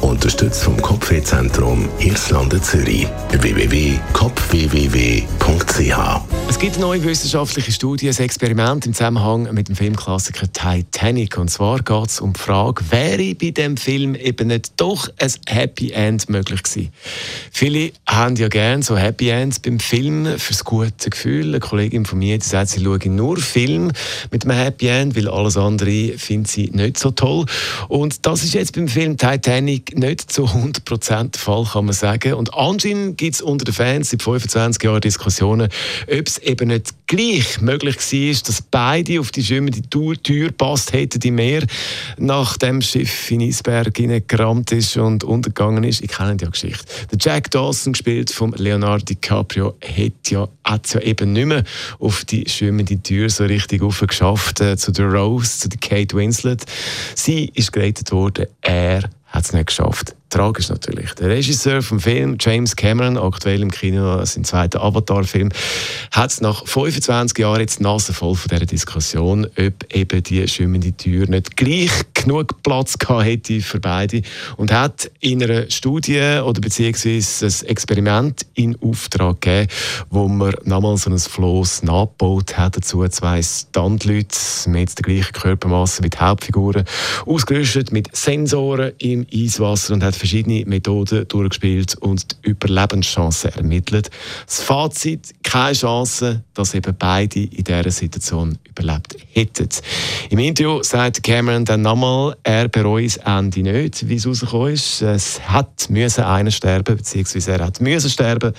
Unterstützt vom Kopfwehzentrum Irlande Zürich. www.kopfwww.ch es gibt neue wissenschaftliche Studie, ein Experiment im Zusammenhang mit dem Filmklassiker Titanic. Und zwar geht es um die Frage, wäre bei dem Film eben nicht doch ein Happy End möglich gewesen? Viele haben ja gerne so Happy Ends beim Film fürs gute Gefühl. Eine Kollegin von mir die sagt, sie schaue nur Film mit einem Happy End, weil alles andere findet sie nicht so toll. Und das ist jetzt beim Film Titanic nicht zu 100% der Fall, kann man sagen. Und anscheinend gibt es unter den Fans seit 25 Jahren Diskussionen, ob es eben nicht gleich möglich war, dass beide auf die schwimmende Tür passt hätten die Meer, nachdem das Schiff in Eisberg gerammt ist und untergegangen ist. Ich kenne die Geschichte. Der Jack Dawson, gespielt von Leonardo DiCaprio, hat ja, hat ja eben nicht mehr auf die schwimmende Tür so richtig geschafft, äh, zu der Rose, zu der Kate Winslet. Sie ist gerettet worden, er hat es nicht geschafft. Tragisch natürlich. Der Regisseur vom Film, James Cameron, aktuell im Kino, sein zweiter Avatar-Film, hat es nach 25 Jahren jetzt die voll von dieser Diskussion, ob eben die schwimmende Tür nicht gleich genug Platz gehabt hätte für beide. Und hat in einer Studie oder beziehungsweise ein Experiment in Auftrag gegeben, wo man nochmal so ein Floß nachgebaut hat. Dazu zwei Standleute mit der gleichen Körpermasse mit Hauptfiguren. Ausgerüstet mit Sensoren im Eiswasser und hat verschiedene Methoden durchgespielt und die Überlebenschancen ermittelt. Das Fazit, keine Chance, dass eben beide in dieser Situation überlebt hätten. Im Interview sagt Cameron dann nochmal, er bereut das Ende nicht, wie es rausgekommen ist. Es hat müssen einer sterben, beziehungsweise er hat müssen sterben.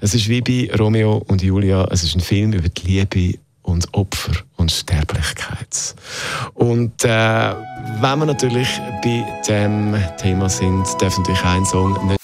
Es ist wie bei Romeo und Julia, es ist ein Film über die Liebe und Opfer und Sterblichkeit. Und äh, wenn wir natürlich bei dem Thema sind, darf natürlich ein Song nicht.